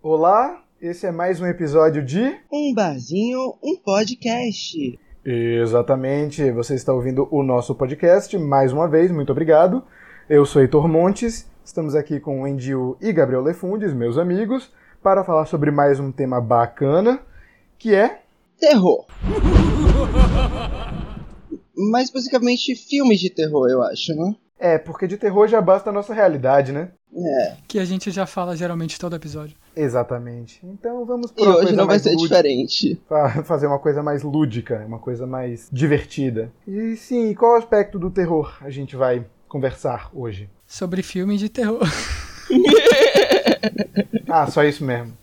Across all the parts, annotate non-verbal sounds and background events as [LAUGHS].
Olá, esse é mais um episódio de Um Barzinho, um podcast. Exatamente, você está ouvindo o nosso podcast mais uma vez, muito obrigado. Eu sou Heitor Montes, estamos aqui com o Endil e Gabriel Lefundes, meus amigos, para falar sobre mais um tema bacana, que é Terror. [LAUGHS] Mais basicamente filmes de terror, eu acho, né? É, porque de terror já basta a nossa realidade, né? É. Que a gente já fala geralmente todo episódio. Exatamente. Então vamos E por uma hoje coisa não vai ser lúdica, diferente. fazer uma coisa mais lúdica, uma coisa mais divertida. E sim, qual aspecto do terror a gente vai conversar hoje? Sobre filme de terror. [LAUGHS] Ah, só isso mesmo.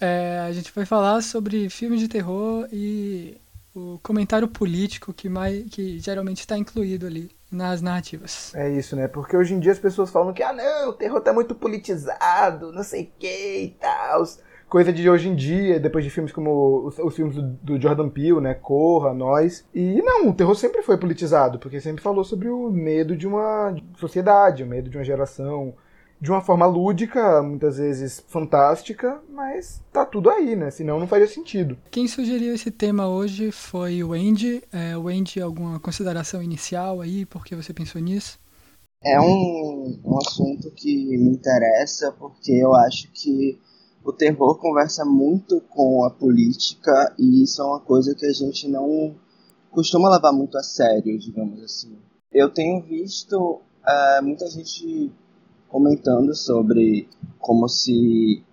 É, a gente vai falar sobre filme de terror e o comentário político que, mais, que geralmente está incluído ali nas narrativas. É isso, né? Porque hoje em dia as pessoas falam que, ah, não, o terror tá muito politizado, não sei o que e tal. Coisa de hoje em dia, depois de filmes como os, os filmes do, do Jordan Peele, né? Corra, Nós. E não, o terror sempre foi politizado, porque sempre falou sobre o medo de uma sociedade, o medo de uma geração. De uma forma lúdica, muitas vezes fantástica, mas tá tudo aí, né? Senão não faria sentido. Quem sugeriu esse tema hoje foi o Andy. É, o Andy, alguma consideração inicial aí? Por que você pensou nisso? É um, um assunto que me interessa porque eu acho que o terror conversa muito com a política e isso é uma coisa que a gente não costuma levar muito a sério, digamos assim. Eu tenho visto eh, muita gente comentando sobre como se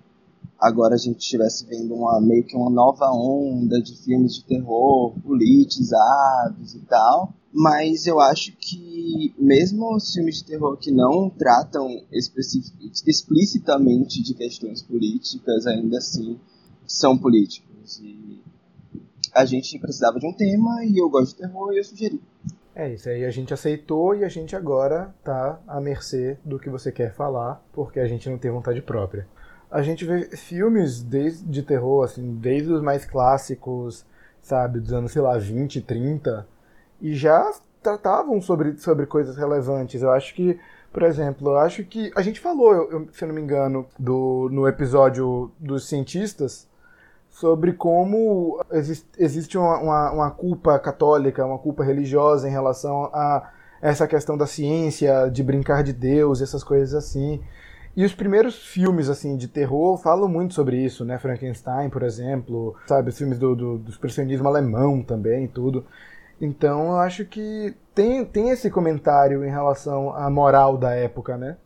agora a gente estivesse vendo uma meio que uma nova onda de filmes de terror politizados e tal. Mas eu acho que mesmo os filmes de terror que não tratam explicitamente de questões políticas, ainda assim são políticos. E a gente precisava de um tema e eu gosto de terror e eu sugeri. É isso aí, a gente aceitou e a gente agora tá à mercê do que você quer falar, porque a gente não tem vontade própria. A gente vê filmes desde de terror, assim, desde os mais clássicos, sabe, dos anos, sei lá, 20, 30, e já tratavam sobre, sobre coisas relevantes. Eu acho que, por exemplo, eu acho que a gente falou, eu- se eu não me engano, do, no episódio dos cientistas, sobre como existe, uma, uma, uma culpa católica, uma culpa religiosa em relação a essa questão da ciência, de brincar de Deus, essas coisas assim. E os primeiros filmes assim de terror falam muito sobre isso, né? Frankenstein, por exemplo, sabe, os filmes do, do, do expressionismo alemão também, e tudo. Então eu acho que tem, tem esse comentário em relação à moral da época, né?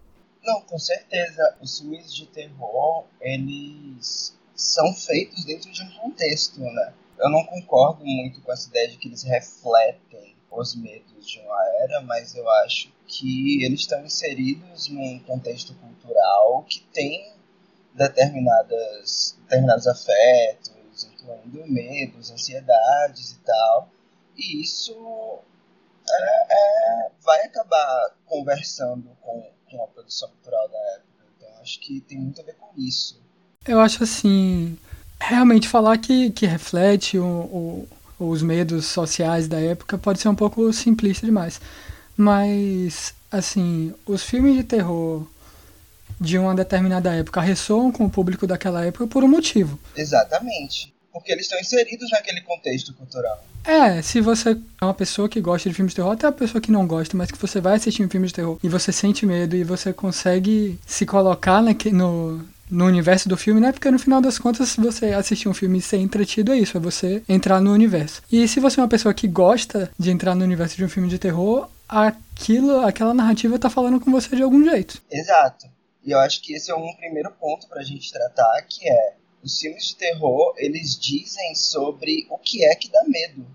Não, com certeza. Os filmes de terror, eles são feitos dentro de um contexto, né? Eu não concordo muito com essa ideia de que eles refletem os medos de uma era, mas eu acho que eles estão inseridos num contexto cultural que tem determinadas, determinados afetos, incluindo medos, ansiedades e tal. E isso é, é, vai acabar conversando com, com a produção cultural da época. Então acho que tem muito a ver com isso. Eu acho assim. Realmente falar que, que reflete o, o- os medos sociais da época pode ser um pouco simplista demais. Mas, assim, os filmes de terror de uma determinada época ressoam com o público daquela época por um motivo. Exatamente. Porque eles estão inseridos naquele contexto cultural. É, se você é uma pessoa que gosta de filmes de terror, até a pessoa que não gosta, mas que você vai assistir um filme de terror e você sente medo e você consegue se colocar naque- no, no universo do filme, né? Porque no final das contas, se você assistir um filme e ser entretido, é isso, é você entrar no universo. E se você é uma pessoa que gosta de entrar no universo de um filme de terror, aquilo, aquela narrativa tá falando com você de algum jeito. Exato. E eu acho que esse é um primeiro ponto pra gente tratar, que é os filmes de terror, eles dizem sobre o que é que dá medo.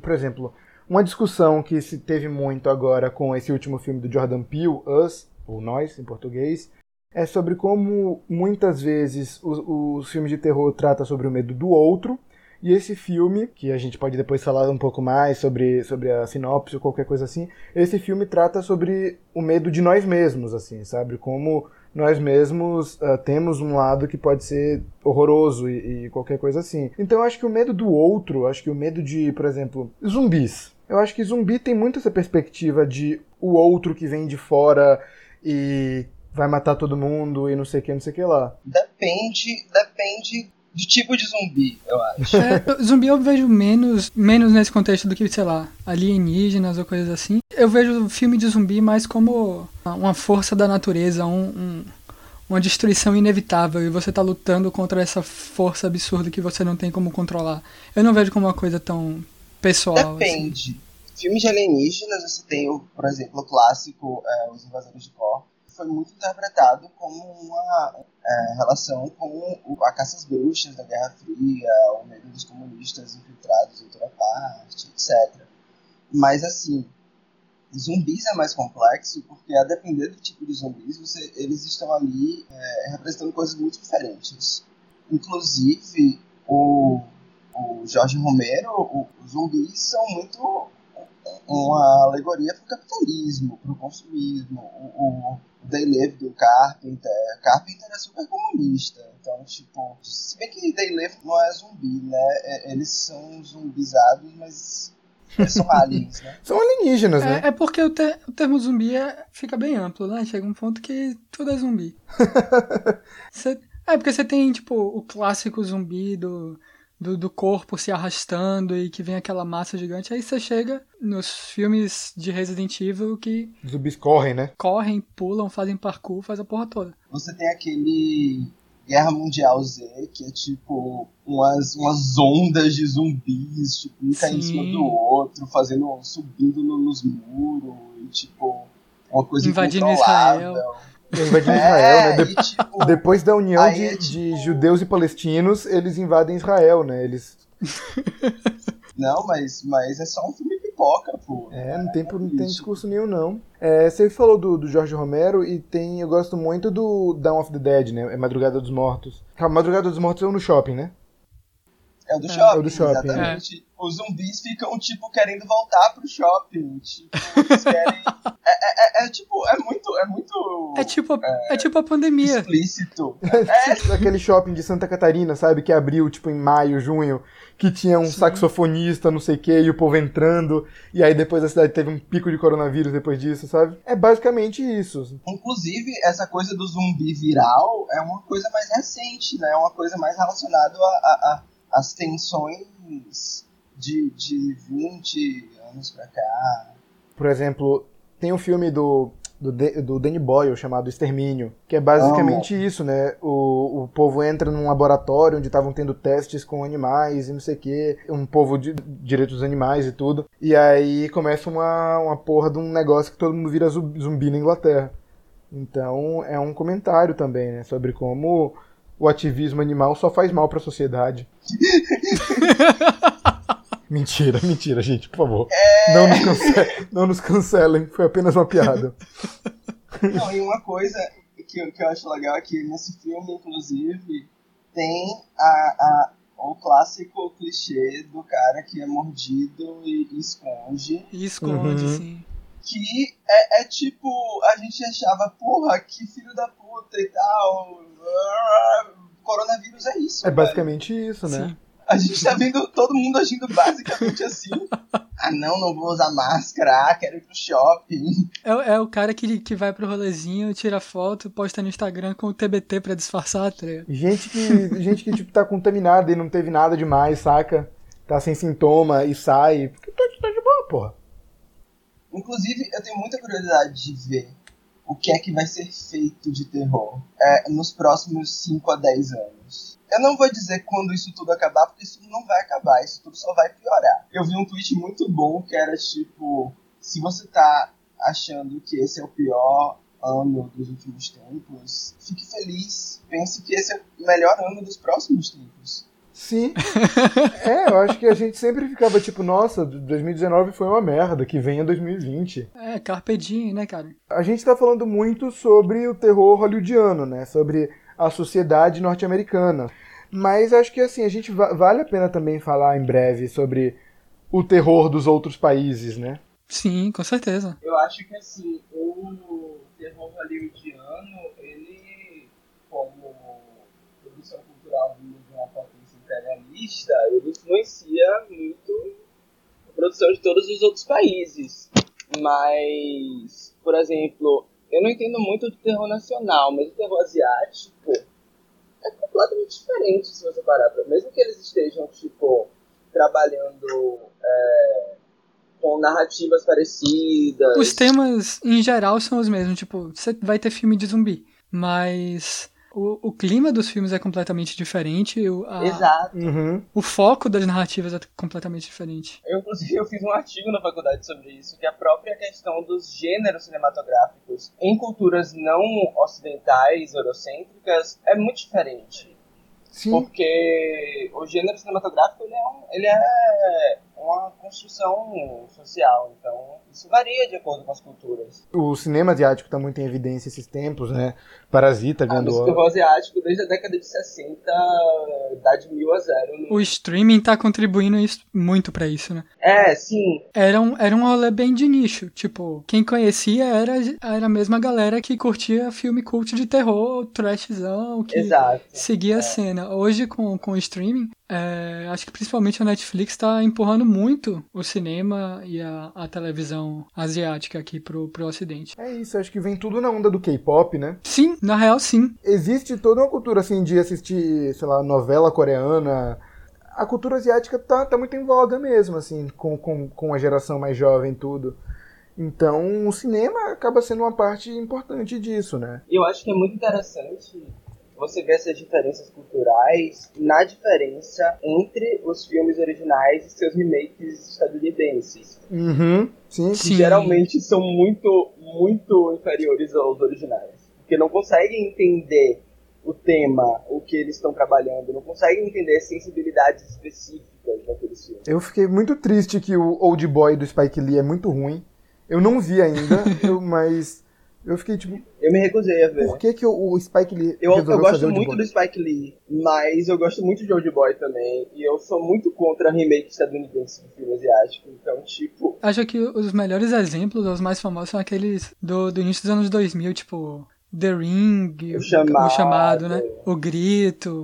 Por exemplo, uma discussão que se teve muito agora com esse último filme do Jordan Peele, Us, ou Nós em português, é sobre como muitas vezes os, os filmes de terror tratam sobre o medo do outro, e esse filme, que a gente pode depois falar um pouco mais sobre, sobre a sinopse ou qualquer coisa assim, esse filme trata sobre o medo de nós mesmos, assim, sabe? Como nós mesmos ah, temos um lado que pode ser horroroso e, e qualquer coisa assim. Então eu acho que o medo do outro, acho que o medo de, por exemplo, zumbis. Eu acho que zumbi tem muito essa perspectiva de o outro que vem de fora e vai matar todo mundo e não sei o que, não sei o que lá. Depende, depende do tipo de zumbi, eu acho. [LAUGHS] É, zumbi eu vejo menos, menos nesse contexto do que, sei lá, alienígenas ou coisas assim. Eu vejo filme de zumbi mais como uma força da natureza, um, um, uma destruição inevitável e você tá lutando contra essa força absurda que você não tem como controlar. Eu não vejo como uma coisa tão pessoal. assim. Depende. Assim. Filmes de alienígenas, você tem, o, por exemplo, o clássico é, Os Invasores de Corpo, foi muito interpretado como uma é, relação com o, a caça às bruxas da Guerra Fria, o medo dos comunistas infiltrados em toda parte, etc. Mas, assim, zumbis é mais complexo porque, a depender do tipo de zumbis, você, eles estão ali é, representando coisas muito diferentes. Inclusive, o, o Jorge Romero, o, os zumbis são muito uma alegoria para o capitalismo, para o consumismo. O, o Live do Carpenter. Carpenter é super comunista. Então, tipo, se bem que Live não é zumbi, né? Eles são zumbizados, mas eles são aliens, né? [LAUGHS] São alienígenas, né? É, é porque o, te, o, termo zumbi é, fica bem amplo, né? Chega um ponto que tudo é zumbi. [LAUGHS] Cê, é porque você tem, tipo, o clássico zumbi do do, do, corpo se arrastando e que vem aquela massa gigante. Aí você chega nos filmes de Resident Evil que. Os zumbis correm, né? Correm, pulam, fazem parkour, faz a porra toda. Você tem aquele. Guerra Mundial Z, que é tipo umas, umas ondas de zumbis, tipo, um caindo em cima do outro, fazendo, subindo no, nos muros, e tipo, uma coisa Invadindo Israel. Invadindo é, Israel, né? De tipo, Depois da união de, é, tipo... de, judeus e palestinos, eles invadem Israel, né? Eles. [LAUGHS] Não, mas, mas é só um filme pipoca, pô. É, não tem, é, não tem discurso nenhum, não. É, você falou do, do Jorge Romero e tem. Eu gosto muito do Dawn of the Dead, né? É Madrugada dos Mortos. Calma, Madrugada dos Mortos é no shopping, né? É o do shopping. É o do shopping. Exatamente. É. Os zumbis ficam, tipo, querendo voltar pro shopping. Tipo, eles querem. [LAUGHS] é, é, é, tipo, é muito. É muito. É tipo, é, é tipo a pandemia. Explícito. [LAUGHS] É, tipo aquele shopping de Santa Catarina, sabe? Que abriu, tipo, em maio, junho. Que tinha um Sim. saxofonista, não sei o que, e o povo entrando. E aí depois a cidade teve um pico de coronavírus depois disso, sabe? É basicamente isso. Inclusive, essa coisa do zumbi viral é uma coisa mais recente, né? É uma coisa mais relacionada a, a, a as tensões de, de 20 anos pra cá. Por exemplo, tem um filme do, do, do Danny Boyle chamado Extermínio, que é basicamente oh. isso, né? O, o povo entra num laboratório onde estavam tendo testes com animais e não sei o que, um povo de direitos dos animais e tudo, e aí começa uma, uma porra de um negócio que todo mundo vira zumbi na Inglaterra. Então é um comentário também, né? Sobre como o ativismo animal só faz mal para a sociedade. [LAUGHS] mentira, mentira, gente, por favor. É... Não, nos cancelem, não nos cancelem, foi apenas uma piada. Não, e uma coisa que, que eu acho legal é que nesse filme, inclusive, tem a, a, o clássico clichê do cara que é mordido e, e esconde. E esconde, uhum. sim. Que é, é tipo, a gente achava, porra, que filho da puta e tal coronavírus é isso. É basicamente isso, né? Sim. A gente tá vendo todo mundo agindo basicamente assim. [LAUGHS] Ah, não, não vou usar máscara. Ah, quero ir pro shopping. É, é o cara que, que vai pro rolezinho, tira foto, posta no Instagram com o TBT pra disfarçar, tá Gente que, gente que tipo, tá contaminada e não teve nada demais, saca? Tá sem sintoma e sai. Porque tá de boa, porra. Inclusive, eu tenho muita curiosidade de ver o que é que vai ser feito de terror é, nos próximos 5 a 10 anos. Eu não vou dizer quando isso tudo acabar, porque isso não vai acabar, isso tudo só vai piorar. Eu vi um tweet muito bom que era tipo: se você tá achando que esse é o pior ano dos últimos tempos, fique feliz. Pense que esse é o melhor ano dos próximos tempos. Sim. [LAUGHS] é, eu acho que a gente sempre ficava tipo, nossa, 2019 foi uma merda, que venha 2020. É, carpe diem, né, cara? A gente tá falando muito sobre o terror hollywoodiano, né? Sobre a sociedade norte-americana. Mas acho que assim, a gente vale a pena também falar em breve sobre o terror dos outros países, né? Sim, com certeza. Eu acho que assim, o terror hollywoodiano, ele, como produção cultural de uma potência imperialista, ele influencia muito a produção de todos os outros países. Mas, por exemplo, eu não entendo muito do terror nacional, mas o terror asiático é completamente diferente se você parar pra. Mesmo que eles estejam, tipo, trabalhando é, com narrativas parecidas. Os temas, em geral, são os mesmos. Tipo, você vai ter filme de zumbi, mas o, o clima dos filmes é completamente diferente. O, a, Exato. Uhum. o foco das narrativas é completamente diferente. Eu, inclusive, eu fiz um artigo na faculdade sobre isso, que a própria questão dos gêneros cinematográficos em culturas não ocidentais, eurocêntricas, é muito diferente. Sim. Porque o gênero cinematográfico ele é, um, ele é uma construção social, então isso varia de acordo com as culturas. O cinema asiático tá muito em evidência esses tempos, né? Parasita Ah, ganhando mas o asiático, desde a década de 60, dá de mil a zero. no- O streaming tá contribuindo isso, muito pra isso, né? É, sim, Era um, era um rolê bem de nicho. Tipo, quem conhecia era, era a mesma galera que curtia filme cult de terror, trashzão, que exato. seguia a cena. Hoje, com, com o streaming, é, acho que principalmente a Netflix tá empurrando muito o cinema e a, a televisão asiática aqui pro, pro ocidente. É isso, acho que vem tudo na onda do K-pop, né? Sim, na real, sim. Existe toda uma cultura assim de assistir, sei lá, novela coreana. A cultura asiática tá, tá muito em voga mesmo, assim, com, com, com a geração mais jovem e tudo. Então o cinema acaba sendo uma parte importante disso, né? Eu acho que é muito interessante você ver essas diferenças culturais na diferença entre os filmes originais e seus remakes estadunidenses. Uhum, sim. Que Sim. geralmente são muito, muito inferiores aos originais. Porque não conseguem entender o tema, o que eles estão trabalhando, não conseguem entender as sensibilidades específicas daqueles filmes. Eu fiquei muito triste que o Old Boy do Spike Lee é muito ruim. Eu não vi ainda, [LAUGHS] eu- mas eu fiquei tipo, Eu me recusei a ver. por que, que o o Spike Lee Eu, eu gosto muito do Spike Lee, mas eu gosto muito de Old Boy também. E eu sou muito contra remake estadunidense de filme asiático. Então, tipo, Acho que os melhores exemplos, os mais famosos, são aqueles do, do início dos anos 2000, tipo The Ring, O Chamado. Chamado, né? O Grito.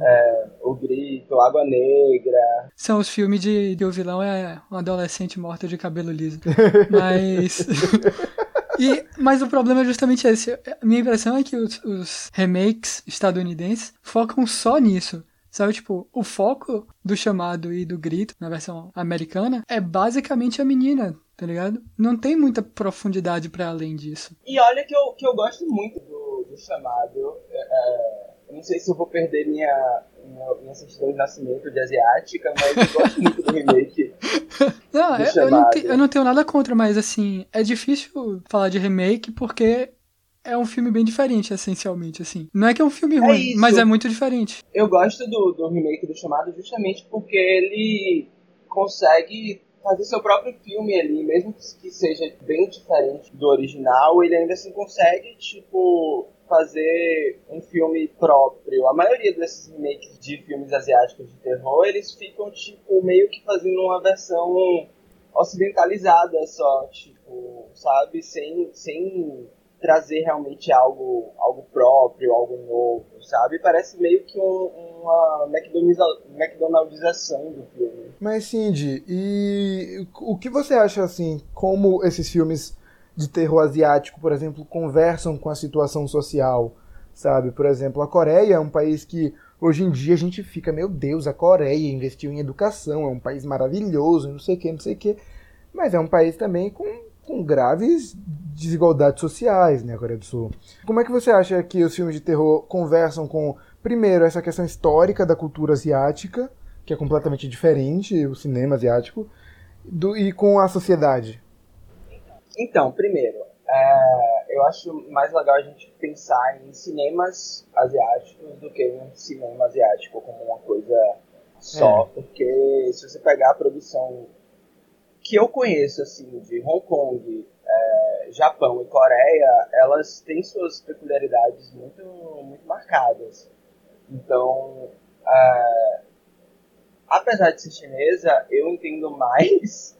O Grito, Água Negra. São os filmes de que o vilão é um adolescente morto de cabelo liso. [LAUGHS] Mas. [LAUGHS] E, mas o problema é justamente esse. A minha impressão é que os, os remakes estadunidenses focam só nisso. Sabe, tipo, o foco do chamado e do grito na versão americana é basicamente a menina, tá ligado? Não tem muita profundidade pra além disso. E olha que eu, que eu gosto muito do, do chamado. É, é, não sei se eu vou perder minha, minha certidão de nascimento de asiática, mas eu gosto muito do remake. [LAUGHS] Não, Do eu, não te- eu não tenho nada contra, mas assim, é difícil falar de remake porque é um filme bem diferente, essencialmente, assim. Não é que é um filme ruim, isso. mas é muito diferente. Eu gosto do, do remake do chamado justamente porque ele consegue fazer seu próprio filme ali, mesmo que, que seja bem diferente do original, ele ainda assim consegue, tipo, fazer um filme próprio. A maioria desses remakes de filmes asiáticos de terror, eles ficam, tipo, meio que fazendo uma versão ocidentalizada só, tipo, sabe? Sem, sem trazer realmente algo, algo próprio, algo novo, sabe? Parece meio que um- uma McDonaldização do filme. Mas Cindy, e o que você acha assim, como esses filmes de terror asiático, por exemplo, conversam com a situação social, sabe? Por exemplo, a Coreia é um país que hoje em dia a gente fica, meu Deus, a Coreia investiu em educação, é um país maravilhoso, não sei o que, não sei o que, mas é um país também com, com graves desigualdades sociais, né, a Coreia do Sul. Como é que você acha que os filmes de terror conversam com, primeiro, essa questão histórica da cultura asiática, que é completamente diferente, o cinema asiático, do, e com a sociedade. Então, primeiro, é, eu acho mais legal a gente pensar em cinemas asiáticos do que em cinema asiático como uma coisa só, porque se você pegar a produção que eu conheço, assim, de Hong Kong, é, Japão e Coreia, elas têm suas peculiaridades muito, muito marcadas. Então, é, apesar de ser chinesa, eu entendo [LAUGHS] mais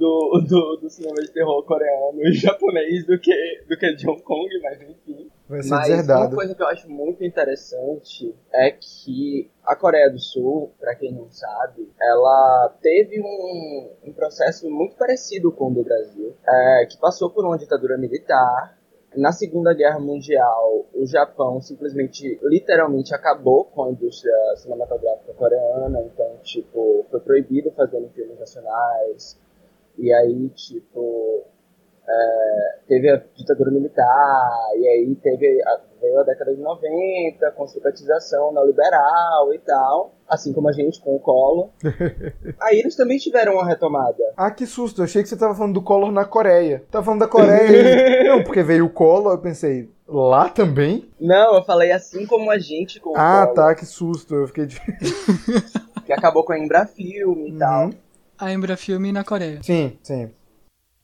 do, do, do cinema de terror coreano e japonês do que, do que de Hong Kong, mas enfim. Vai ser Mas uma deserdado. coisa que eu acho muito interessante é que a Coreia do Sul, pra quem não sabe, ela teve um, um processo muito parecido com o do Brasil, é, que passou por uma ditadura militar na Segunda Guerra Mundial, o Japão simplesmente, literalmente, acabou com a indústria cinematográfica coreana. Então, tipo, foi proibido fazer filmes nacionais. E aí, tipo, é, teve a ditadura militar, e aí teve a, veio a década de 90, com privatização neoliberal e tal, assim como a gente com o Collor. [LAUGHS] aí eles também tiveram uma retomada. Ah, que susto, eu achei que você tava falando do Collor na Coreia. Tava falando da Coreia. [LAUGHS] Não, porque veio o Collor, eu pensei, lá também? Não, eu falei assim como a gente com o Ah, tá, que susto, eu fiquei de... [LAUGHS] que acabou com a Embrafilme e uhum. tal. A Embrafilme na Coreia. Sim, sim.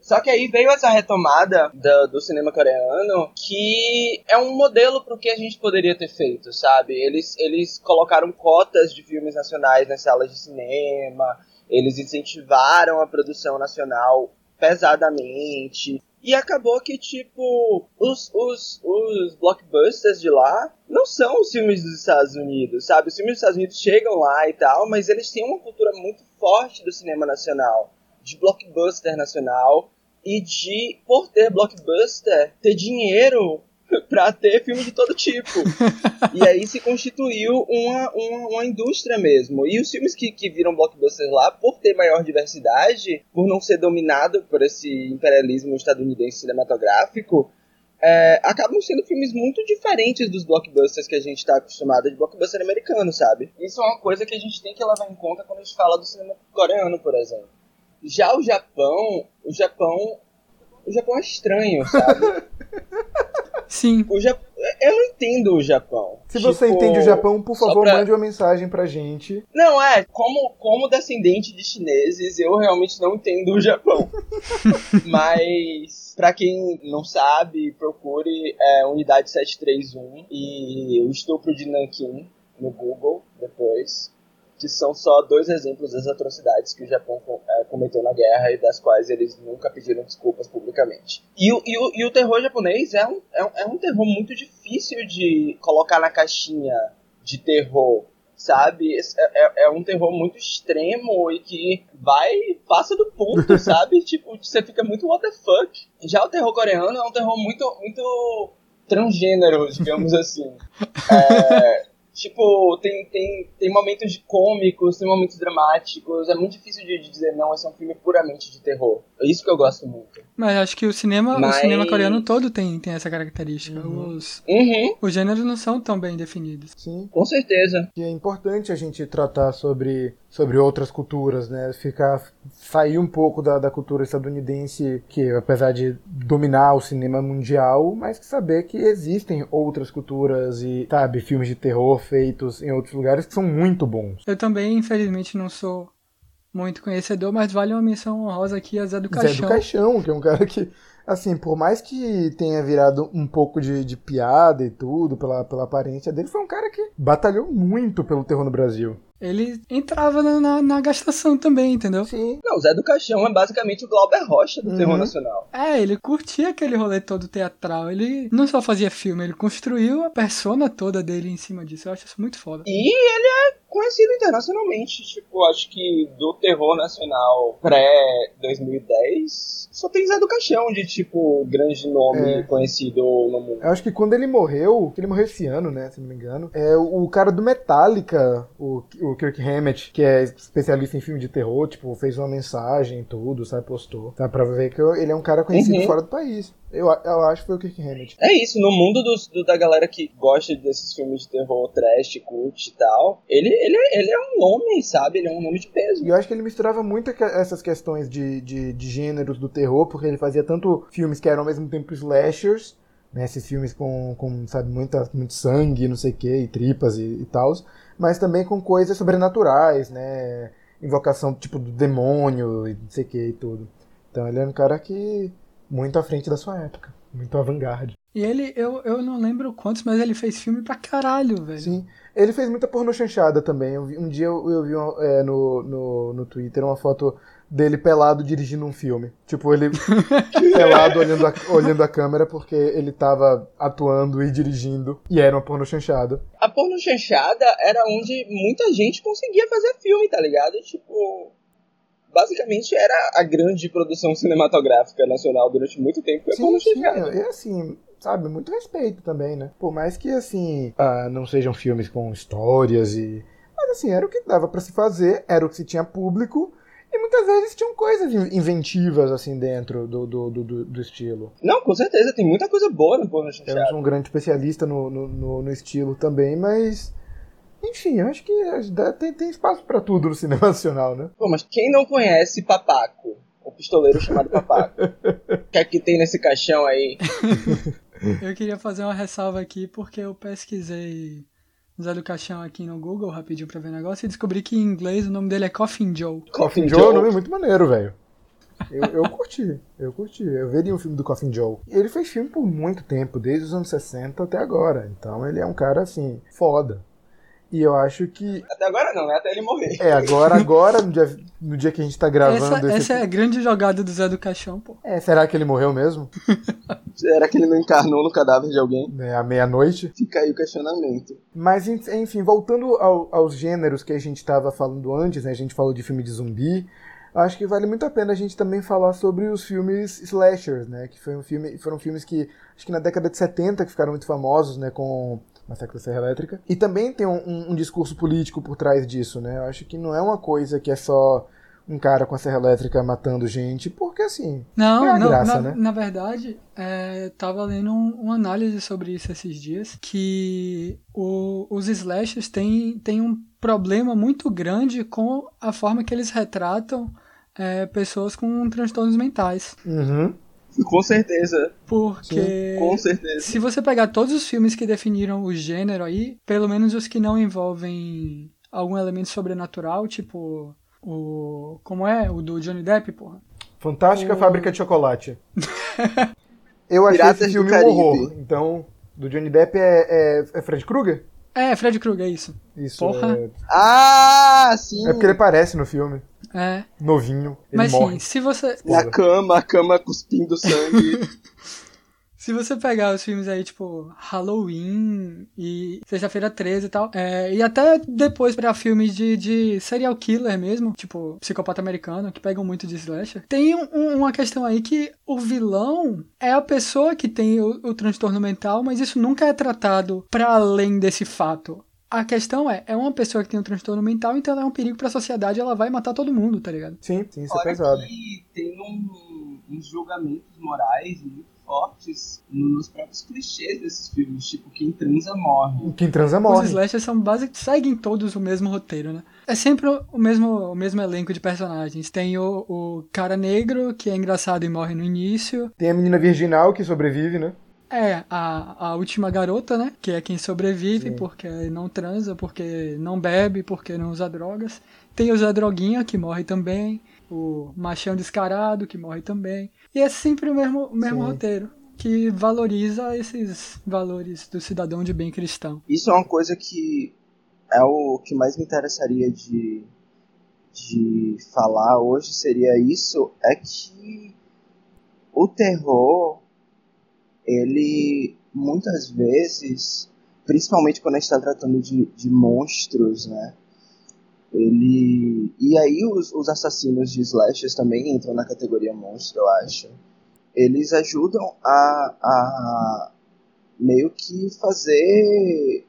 Só que aí veio essa retomada do, do cinema coreano que é um modelo para o que a gente poderia ter feito, sabe? Eles, eles colocaram cotas de filmes nacionais nas salas de cinema, eles incentivaram a produção nacional pesadamente. E acabou que, tipo, os, os, os blockbusters de lá não são os filmes dos Estados Unidos, sabe? Os filmes dos Estados Unidos chegam lá e tal, mas eles têm uma cultura muito forte do cinema nacional, de blockbuster nacional, e de, por ter blockbuster, ter dinheiro [LAUGHS] para ter filme de todo tipo. e aí se constituiu uma, uma, uma, indústria mesmo. E os filmes que, que viram blockbusters lá, por ter maior diversidade, por não ser dominado por esse imperialismo estadunidense cinematográfico, é, acabam sendo filmes muito diferentes dos blockbusters que a gente está acostumado de blockbuster americano, sabe? Isso é uma coisa que a gente tem que levar em conta quando a gente fala do cinema coreano, por exemplo. Já o Japão, o Japão. O Japão é estranho, sabe? [LAUGHS] Sim. O Japão, eu não entendo o Japão. Se tipo, você entende o Japão, por favor, pra... mande uma mensagem pra gente. Não, é, como, como descendente de chineses, eu realmente não entendo o Japão. [LAUGHS] Mas, pra quem não sabe, procure é, Unidade 731 e o estupro de Nankin no Google depois que são só dois exemplos das atrocidades que o Japão é, cometeu na guerra e das quais eles nunca pediram desculpas publicamente. E o, e o, e o terror japonês é um, é, um, é um terror muito difícil de colocar na caixinha de terror, sabe? É, é, é, um terror muito extremo e que vai, passa do ponto, [LAUGHS] sabe? tipo, você fica muito what the fuck. Já o terror coreano é um terror muito, muito transgênero, digamos [LAUGHS] assim. É, Tipo, tem, tem, tem momentos de cômicos, tem momentos dramáticos. É muito difícil de, de, dizer, não, esse é um filme puramente de terror. É isso que eu gosto muito. Mas acho que o cinema, Mas... o cinema coreano todo tem, tem essa característica. Uhum. Os, uhum. os gêneros não são tão bem definidos. Sim. Com certeza. E é importante a gente tratar sobre sobre outras culturas, né? Ficar sair um pouco da, da cultura estadunidense, que apesar de dominar o cinema mundial, mas saber que existem outras culturas e, sabe, filmes de terror feitos em outros lugares que são muito bons. Eu também, infelizmente, não sou muito conhecedor, mas vale uma menção honrosa aqui a Zé do Caixão. Zé do Caixão, que é um cara que assim, por mais que tenha virado um pouco de, de piada e tudo, pela, pela aparência dele, foi um cara que batalhou muito pelo terror no Brasil ele entrava na, na, na, gastação também, entendeu? Sim. Não, o Zé do Caixão é basicamente o Glauber Rocha do uhum. terror nacional. É, ele curtia aquele rolê todo teatral. Ele não só fazia filme, ele construiu a persona toda dele em cima disso. Eu acho isso muito foda. E ele é conhecido internacionalmente. Tipo, acho que do terror nacional pré-2010, só tem Zé do Caixão de, tipo, grande nome é. conhecido no mundo. Eu acho que quando ele morreu, que ele morreu esse ano, né, se não me engano, é o cara do Metallica, o o Kirk Hammett, que é especialista em filme de terror, tipo, fez uma mensagem tudo, sabe, postou. Tá pra ver que ele é um cara conhecido uhum. fora do país. Eu, eu acho que foi o Kirk Hammett. É isso, no mundo do, do, da galera que gosta desses filmes de terror trash, cult e tal, ele, ele, ele é um nome, sabe? Ele é um nome de peso. E eu acho que ele misturava muito essas questões de, de, de gêneros do terror, porque ele fazia tanto filmes que eram ao mesmo tempo slashers, né, esses filmes com, com sabe, muita, muito sangue, não sei o que, e tripas e, e tal, mas também com coisas sobrenaturais, né? Invocação tipo do demônio e não sei o que e tudo. Então ele é um cara que muito à frente da sua época, muito avant-garde. E ele, eu, eu não lembro quantos, mas ele fez filme pra caralho, velho. Sim. Ele fez muita porno chanchada também. Vi, um dia eu, eu vi uma, é, no, no, no Twitter uma foto dele pelado dirigindo um filme. Tipo, ele [LAUGHS] pelado olhando a, olhando a câmera porque ele tava atuando e dirigindo. E era uma porno chanchada. A porno chanchada era onde muita gente conseguia fazer filme, tá ligado? Tipo. Basicamente era a grande produção cinematográfica nacional durante muito tempo. Sim, sim, é assim, sabe, muito respeito também, né? Por mais que, assim, ah, não sejam filmes com histórias e. Mas, assim, era o que dava para se fazer, era o que se tinha público. E muitas vezes tinham coisas inventivas, assim, dentro do, do, do, do estilo. Não, com certeza, tem muita coisa boa no Porno Chanchado. Eu não sou um grande especialista no, no, no, no estilo também, mas enfim, eu acho que tem, tem espaço para tudo no cinema nacional, né? Pô, mas quem não conhece Papaco? O pistoleiro chamado Papaco. [LAUGHS] O que é que tem nesse caixão aí? [LAUGHS] eu queria fazer uma ressalva aqui porque eu pesquisei Zé do Caixão aqui no Google rapidinho pra ver o negócio e descobri que em inglês o nome dele é Coffin Joe. Coffin Joe é um nome muito maneiro, velho. Eu, eu curti, eu curti. Eu veria um filme do Coffin Joe. Ele fez filme por muito tempo, desde os anos 60 até agora. Então ele é um cara, assim, foda. E eu acho que. Até agora não, né? Até ele morrer. É, agora, agora, no dia, no dia que a gente tá gravando. Essa, essa é a grande jogada do Zé do Caixão, pô. É, será que ele morreu mesmo? [LAUGHS] será que ele não encarnou no cadáver de alguém? É, à meia-noite? Fica aí o questionamento. Mas, enfim, voltando ao, aos gêneros que a gente tava falando antes, né? A gente falou de filme de zumbi. Acho que vale muito a pena a gente também falar sobre os filmes slashers, né? Que foi um filme, foram filmes que, acho que na década de 70 que ficaram muito famosos, né? Com Massacre da Serra Elétrica. E também tem um, um, um, discurso político por trás disso, né? Eu acho que não é uma coisa que é só um cara com a serra elétrica matando gente, porque assim. Não, é não, graça, na, né? na verdade, é, tava lendo um, uma análise sobre isso esses dias, que o, os slashers têm, têm um problema muito grande com a forma que eles retratam é, pessoas com transtornos mentais. Uhum. Com certeza. Porque. Sim, com certeza. Se você pegar todos os filmes que definiram o gênero aí, pelo menos os que não envolvem algum elemento sobrenatural, tipo. O. Como é? O do Johnny Depp, porra. Fantástica o... Fábrica de Chocolate. [LAUGHS] Eu achei Piratas esse filme um horror. Então, do Johnny Depp é, é, é Fred Krueger? É, Fred Krueger, é isso. Isso. Porra. É... Ah, sim. É porque ele parece no filme. É. Novinho. Ele Mas morre. sim, se você. Na cama, a cama cuspindo sangue. [LAUGHS] Se você pegar os filmes aí, tipo, Halloween e Sexta-feira 13 e tal, é, e até depois pra filmes de, de serial killer mesmo, tipo, Psicopata Americano, que pegam muito de slasher, tem um, uma questão aí que o vilão é a pessoa que tem o, o transtorno mental, mas isso nunca é tratado para além desse fato. A questão é, é uma pessoa que tem um transtorno mental, então ela é um perigo para a sociedade, ela vai matar todo mundo, tá ligado? Sim, sim, isso Olha é pesado. que tem um, uns julgamentos morais muito fortes nos próprios clichês desses filmes, tipo, quem transa morre. Quem transa Os morre. slashers são basicamente seguem todos o mesmo roteiro, né? É sempre o mesmo, o mesmo elenco de personagens. Tem o, o cara negro, que é engraçado e morre no início. Tem a menina virginal que sobrevive, né? É, a, a última garota, né? Que é quem sobrevive Sim. porque não transa, porque não bebe, porque não usa drogas. Tem o Zé Droguinha, que morre também. O machão descarado, que morre também. E é sempre o mesmo, o mesmo Sim. roteiro. Que valoriza esses valores do cidadão de bem cristão. Isso é uma coisa que é o que mais me interessaria de, de falar hoje seria isso, é que o terror, ele muitas vezes, principalmente quando a gente está tratando de, de monstros, né? Ele. E aí os, os assassinos de slashers também entram na categoria monstro, eu acho. Eles ajudam a, a meio que fazer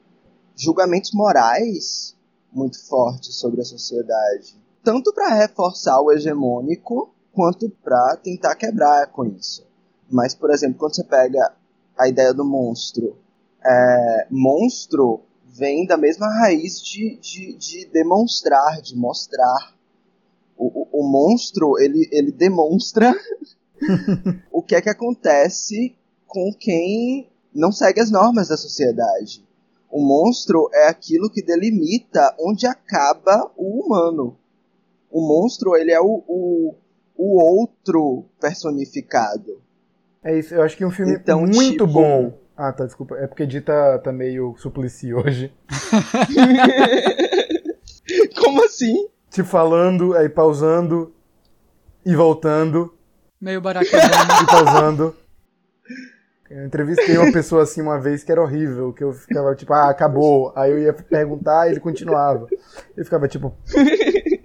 julgamentos morais muito fortes sobre a sociedade. Tanto para reforçar o hegemônico, quanto para tentar quebrar com isso. Mas, por exemplo, quando você pega a ideia do monstro, é, monstro vem da mesma raiz de, de, de demonstrar, de mostrar. O, o, o monstro, ele, ele demonstra [LAUGHS] o que é que acontece com quem não segue as normas da sociedade. O monstro é aquilo que delimita onde acaba o humano. O monstro, ele é o, o, o outro personificado. É isso, eu acho que um filme Então, muito tipo- bom. Ah, tá, desculpa. É porque Di tá, tá meio suplici [LAUGHS] hoje. [LAUGHS] Como assim? Te falando, aí pausando e voltando Meio baracabana. e pausando. Eu entrevistei uma pessoa assim uma vez que era horrível, que eu ficava tipo, ah, acabou. Aí eu ia perguntar e ele continuava. Eu ficava tipo,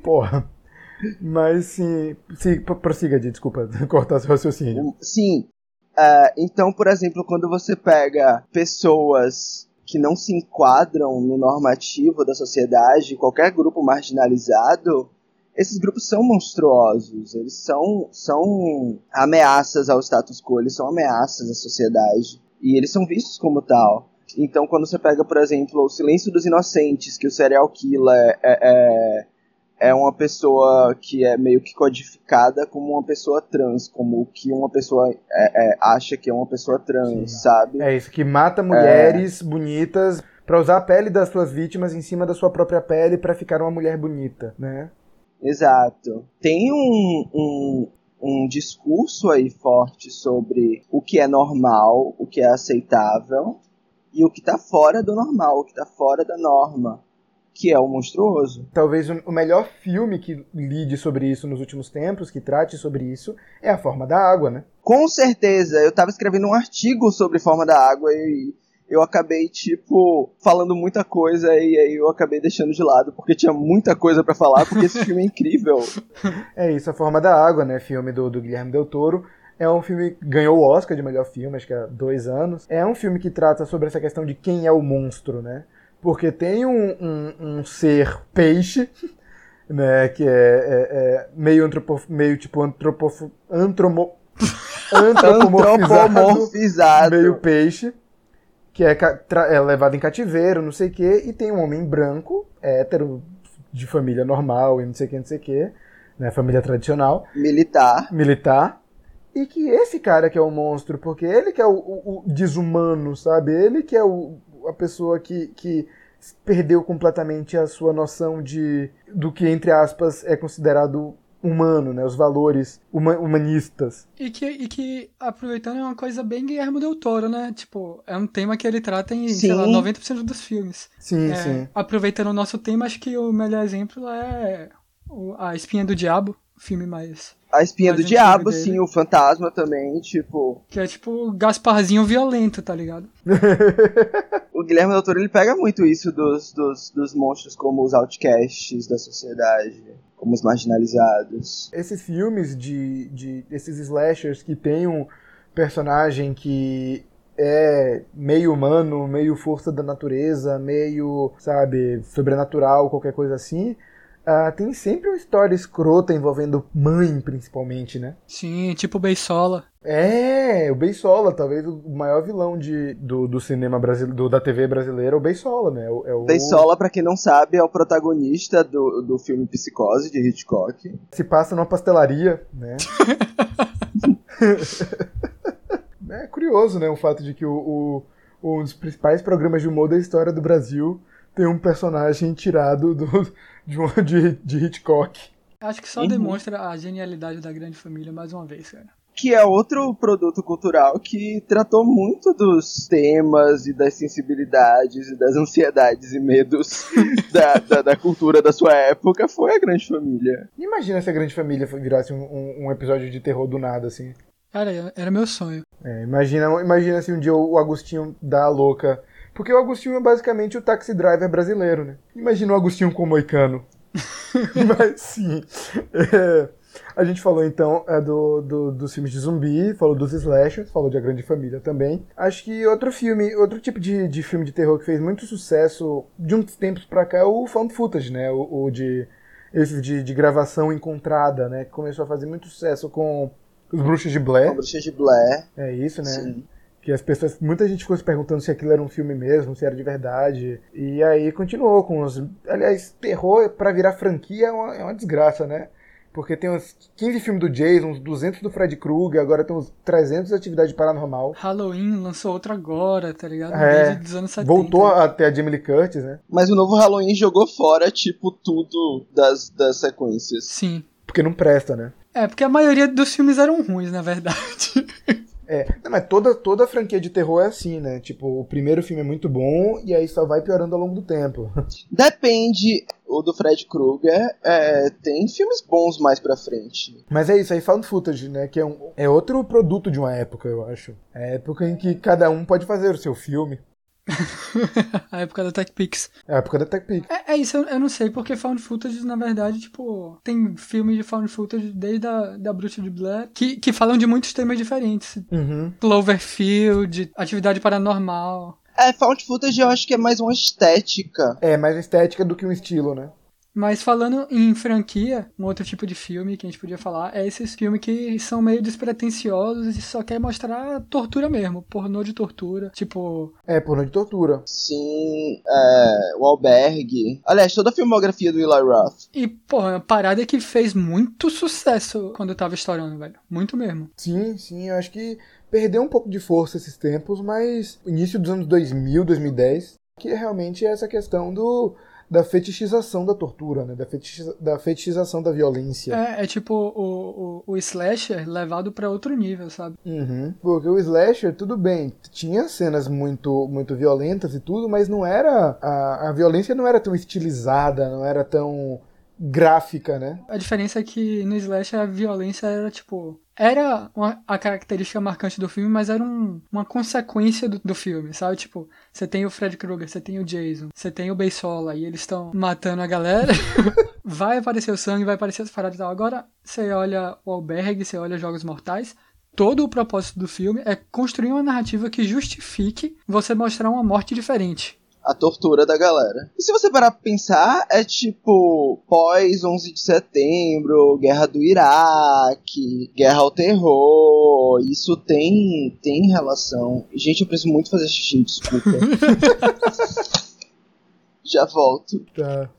porra. Mas sim, sim pro- prossiga, Di, desculpa [LAUGHS] cortar seu raciocínio. Sim, Uh, então, por exemplo, quando você pega pessoas que não se enquadram no normativo da sociedade, qualquer grupo marginalizado, esses grupos são monstruosos, eles são, são ameaças ao status quo, eles são ameaças à sociedade, e eles são vistos como tal. Então, quando você pega, por exemplo, o Silêncio dos Inocentes, que o serial killer é, é, é uma pessoa que é meio que codificada como uma pessoa trans, como o que uma pessoa é, é, acha que é uma pessoa trans, Sim. sabe? É isso, que mata mulheres é. bonitas para usar a pele das suas vítimas em cima da sua própria pele para ficar uma mulher bonita, né? Exato. Tem um, um, um discurso aí forte sobre o que é normal, o que é aceitável e o que está fora do normal, o que está fora da norma que é o monstruoso. Talvez o melhor filme que lide sobre isso nos últimos tempos, que trate sobre isso, é A Forma da Água, né? Com certeza. Eu estava escrevendo um artigo sobre Forma da Água e eu acabei, tipo, falando muita coisa e aí eu acabei deixando de lado, porque tinha muita coisa para falar, porque esse filme é incrível. [LAUGHS] É isso, A Forma da Água, né? Filme do, do Guilherme Del Toro. É um filme que ganhou o Oscar de melhor filme, acho que há dois anos. É um filme que trata sobre essa questão de quem é o monstro, né? Porque tem um, um, um ser peixe, [LAUGHS] né, que é, é, é meio, antropo, meio tipo antropo, antromo, [LAUGHS] antropomorfizado, meio peixe, que é, é levado em cativeiro, não sei o quê, e tem um homem branco, hétero, de família normal e não sei o que, não sei o que, né, família tradicional. Militar. Militar. E que esse cara que é o monstro, porque ele que é o, o, o desumano, sabe? Ele que é o, a pessoa que, que perdeu completamente a sua noção de do que, entre aspas, é considerado humano, né? Os valores humanistas. E que, e que, aproveitando, é uma coisa bem Guillermo del Toro, né? Tipo, é um tema que ele trata em, sim. sei lá, 90% dos filmes. Sim, é, sim. Aproveitando o nosso tema, acho que o melhor exemplo é A Espinha do Diabo, filme mais a espinha do diabo, dele. sim, o fantasma também, tipo. Que é tipo Gasparzinho violento, tá ligado? [LAUGHS] o Guilherme Doutor ele pega muito isso dos, dos, dos monstros como os outcasts da sociedade, como os marginalizados. Esses filmes de, de. esses slashers que tem um personagem que é meio humano, meio força da natureza, meio, sabe, sobrenatural, qualquer coisa assim Uh, tem sempre uma história escrota envolvendo mãe, principalmente, né? Sim, tipo o Beisola. É, o Beisola, talvez o maior vilão de, do, do cinema brasileiro, da TV brasileira, é o Beisola, né? É o... Beisola, pra quem não sabe, é o protagonista do, do filme Psicose, de Hitchcock. Se passa numa pastelaria, né? [LAUGHS] é curioso, né? O fato de que o, o, um dos principais programas de humor da história do Brasil tem um personagem tirado do, de, de, de Hitchcock. Acho que só uhum. demonstra a genialidade da grande família mais uma vez, cara. Que é outro produto cultural que tratou muito dos temas e das sensibilidades e das ansiedades e medos [LAUGHS] da, da, da, cultura da sua época, foi a Grande Família. Imagina se a Grande Família virasse um, um, um episódio de terror do nada, assim. Cara, era meu sonho. É, imagina, imagina se um dia o Agostinho dá a louca porque o Agostinho é basicamente o taxi driver brasileiro, né? Imagina o Agostinho com o Moicano. [LAUGHS] Mas sim. É, a gente falou então é, do, do, dos filmes de zumbi, falou dos slashers, falou de A Grande Família também. Acho que outro filme, outro tipo de, de filme de terror que fez muito sucesso de uns tempos pra cá é o found footage, né? O, o de esse de, de gravação encontrada, né? Que começou a fazer muito sucesso com os Bruxos de Blair. Os Bruxos de Blair. É isso, né? Sim que as pessoas, muita gente ficou se perguntando se aquilo era um filme mesmo, se era de verdade. E aí continuou com os, aliás, terror para virar franquia é uma, é uma, desgraça, né? Porque tem uns 15 filmes do Jason, uns 200 do Fred Krueger, agora tem uns 300 de atividade paranormal. Halloween lançou outro agora, tá ligado? É, dos anos 70. Voltou até a Jamie Lee Curtis, né? Mas o novo Halloween jogou fora, tipo, tudo das, das sequências. Sim. Porque não presta, né? É, porque a maioria dos filmes eram ruins, na verdade. [LAUGHS] É, não, mas toda, toda franquia de terror é assim, né? Tipo, o primeiro filme é muito bom e aí só vai piorando ao longo do tempo. [LAUGHS] Depende. O do Fred Krueger é, tem filmes bons mais pra frente. Mas é isso, aí found footage, né? Que é, um, é outro produto de uma época, eu acho. É a época em que cada um pode fazer o seu filme. [LAUGHS] a época da TechPix. É a época da TechPix. É, é isso, eu, eu, não sei, porque Found Footage, na verdade, tipo, tem filmes de Found Footage desde a da Bruxa de Blair que, que falam de muitos temas diferentes. Uhum. Cloverfield, atividade paranormal. É, Found Footage eu acho que é mais uma estética. É, mais estética do que um estilo, né? Mas falando em franquia, um outro tipo de filme que a gente podia falar é esses filmes que são meio despretensiosos e só quer mostrar tortura mesmo, pornô de tortura, tipo... É, pornô de tortura. Sim, é, o Albergue. Aliás, toda a filmografia do Eli Roth. E, porra, uma parada que fez muito sucesso quando eu tava estourando, velho. Muito mesmo. Sim, sim, eu acho que perdeu um pouco de força esses tempos, mas início dos anos 2000, 2010, que realmente é essa questão do da fetichização da tortura, né? Da, fetichiza da fetichização da violência. É, é tipo o, o, o slasher levado para outro nível, sabe? Uhum. Porque o slasher, tudo bem, tinha cenas muito, muito violentas e tudo, mas não era. A, a violência não era tão estilizada, não era tão gráfica, né? A diferença é que no Slash a violência era tipo. Era uma, a característica marcante do filme, mas era um, uma consequência do, do, filme, sabe? Tipo, você tem o Fred Krueger, você tem o Jason, você tem o Beisola e eles estão matando a galera. [LAUGHS] vai aparecer o sangue, vai aparecer as paradas e tal. Agora, você olha o Albergue, você olha Jogos Mortais. Todo o propósito do filme é construir uma narrativa que justifique você mostrar uma morte diferente a tortura da galera. E se você parar pra pensar, é tipo pós 11 de setembro, guerra do Iraque, guerra ao terror, isso tem tem relação. Gente, eu preciso muito fazer xixi, desculpa. [LAUGHS] Já volto. Tá.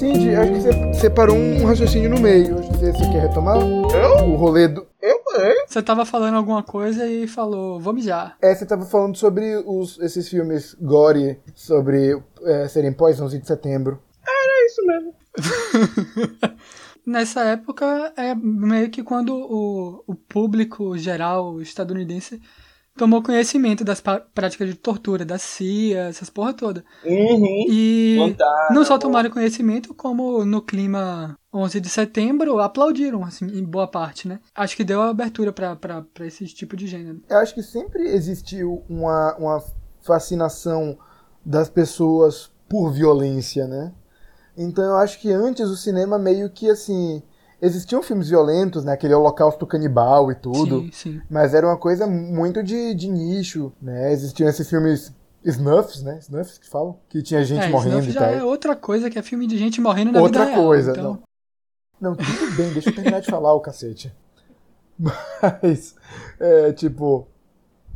Cindy, acho que você separou um raciocínio no meio. Você, você quer retomar? Eu? O rolê do. Eu parei. Você tava falando alguma coisa e falou, vou mijar. É, você tava falando sobre os, esses filmes gore, sobre é, serem pós 11 de setembro. Era isso mesmo. [LAUGHS] Nessa época, é meio que quando o, o público geral estadunidense tomou conhecimento das práticas de tortura, da CIA, essas porra toda. Uhum. E não só tomaram conhecimento, como no clima 11 de setembro aplaudiram, assim, em boa parte, né? Acho que deu abertura para esse tipo de gênero. Eu acho que sempre existiu uma, uma fascinação das pessoas por violência, né? Então eu acho que antes o cinema meio que assim existiam filmes violentos, né? Aquele holocausto canibal e tudo. Sim, sim. Mas era uma coisa muito de, de nicho, né? Existiam esses filmes Snuffs, né? Snuffs que falam? Que tinha gente é, morrendo e já tal. é outra coisa que é filme de gente morrendo na outra vida real. coisa, então... não. Não, tudo bem, deixa eu terminar de falar o cacete. [LAUGHS] Mas, é, tipo,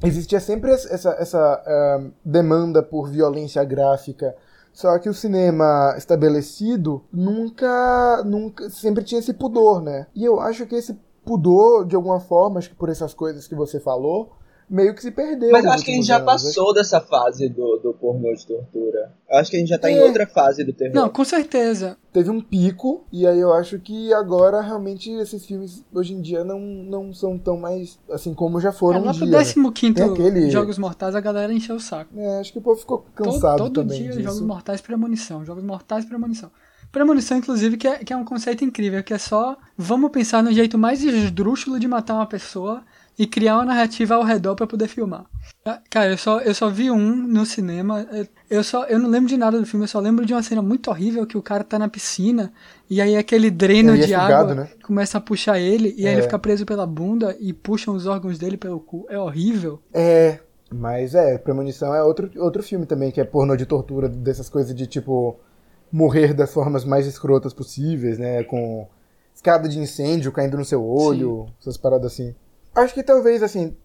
existia sempre essa, essa uh, demanda por violência gráfica só que o cinema estabelecido nunca, nunca, sempre tinha esse pudor, né? E eu acho que esse pudor, de alguma forma, acho que por essas coisas que você falou, meio que se perdeu. Mas acho que a gente já anos. passou acho... dessa fase do, do pornô de tortura. Eu acho que a gente já tá é. em outra fase do terror. Não, com certeza. Teve um pico, e aí eu acho que agora realmente esses filmes hoje em dia não, não são tão mais assim como já foram. É, lá um pro dia, 15 né? aquele... Jogos Mortais a galera encheu o saco. É, acho que o povo ficou cansado todo, todo também. dia disso. Jogos Mortais premonição, Jogos Mortais premonição. Premonição, inclusive, que é, que é um conceito incrível, que é só vamos pensar no jeito mais esdrúxulo de matar uma pessoa e criar uma narrativa ao redor para poder filmar. Cara, eu só, eu só vi um no cinema. Eu só eu não lembro de nada do filme, eu só lembro de uma cena muito horrível que o cara tá na piscina e aí aquele dreno de água né? começa a puxar ele e é. aí ele fica preso pela bunda e puxam os órgãos dele pelo cu. É horrível. É, mas é, Premonição é outro, outro filme também que é pornô de tortura, dessas coisas de tipo morrer das formas mais escrotas possíveis, né, com escada de incêndio caindo no seu olho, Sim. essas paradas assim. Acho que talvez, assim,